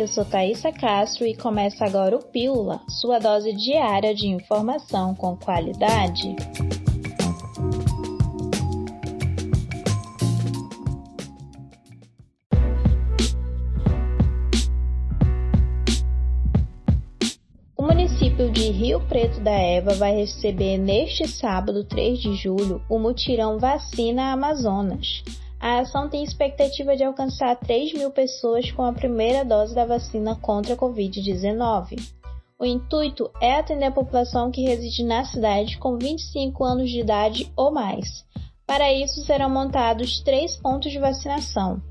eu sou Thaisa Castro e começa agora o Pílula, sua dose diária de informação com qualidade. O município de Rio Preto da Eva vai receber neste sábado, 3 de julho, o mutirão Vacina Amazonas. A ação tem expectativa de alcançar 3 mil pessoas com a primeira dose da vacina contra a Covid-19. O intuito é atender a população que reside na cidade com 25 anos de idade ou mais. Para isso, serão montados três pontos de vacinação.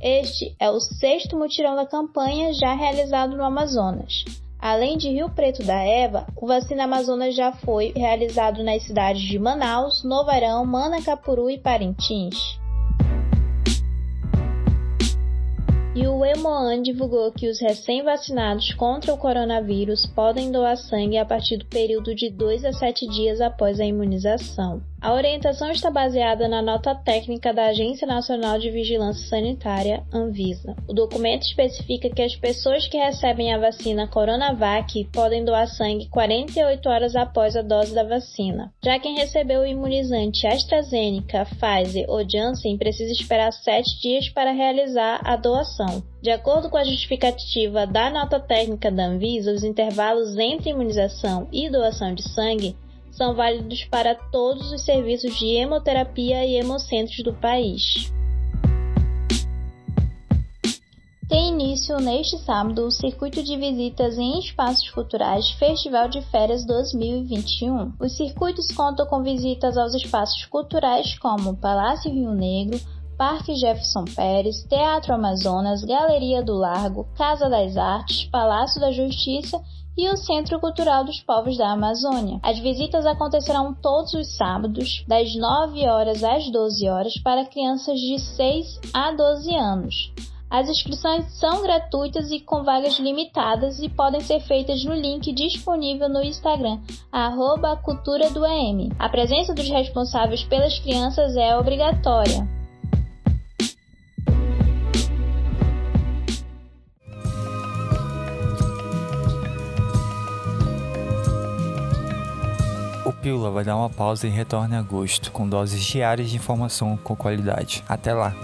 Este é o sexto mutirão da campanha já realizado no Amazonas. Além de Rio Preto da Eva, o Vacina Amazonas já foi realizado nas cidades de Manaus, Novarão, Manacapuru e Parintins. E o Hemoan divulgou que os recém-vacinados contra o coronavírus podem doar sangue a partir do período de 2 a 7 dias após a imunização. A orientação está baseada na nota técnica da Agência Nacional de Vigilância Sanitária, Anvisa. O documento especifica que as pessoas que recebem a vacina Coronavac podem doar sangue 48 horas após a dose da vacina. Já quem recebeu o imunizante AstraZeneca, Pfizer ou Janssen precisa esperar 7 dias para realizar a doação. De acordo com a justificativa da nota técnica da Anvisa, os intervalos entre imunização e doação de sangue são válidos para todos os serviços de hemoterapia e hemocentros do país. Tem início neste sábado o circuito de visitas em espaços culturais Festival de Férias 2021. Os circuitos contam com visitas aos espaços culturais como Palácio Rio Negro, Parque Jefferson Pérez, Teatro Amazonas, Galeria do Largo, Casa das Artes, Palácio da Justiça e o Centro Cultural dos Povos da Amazônia. As visitas acontecerão todos os sábados, das 9 horas às 12 horas, para crianças de 6 a 12 anos. As inscrições são gratuitas e com vagas limitadas e podem ser feitas no link disponível no Instagram, arroba cultura do EM. A presença dos responsáveis pelas crianças é obrigatória. Pílula vai dar uma pausa e retorna em agosto, com doses diárias de informação com qualidade. Até lá!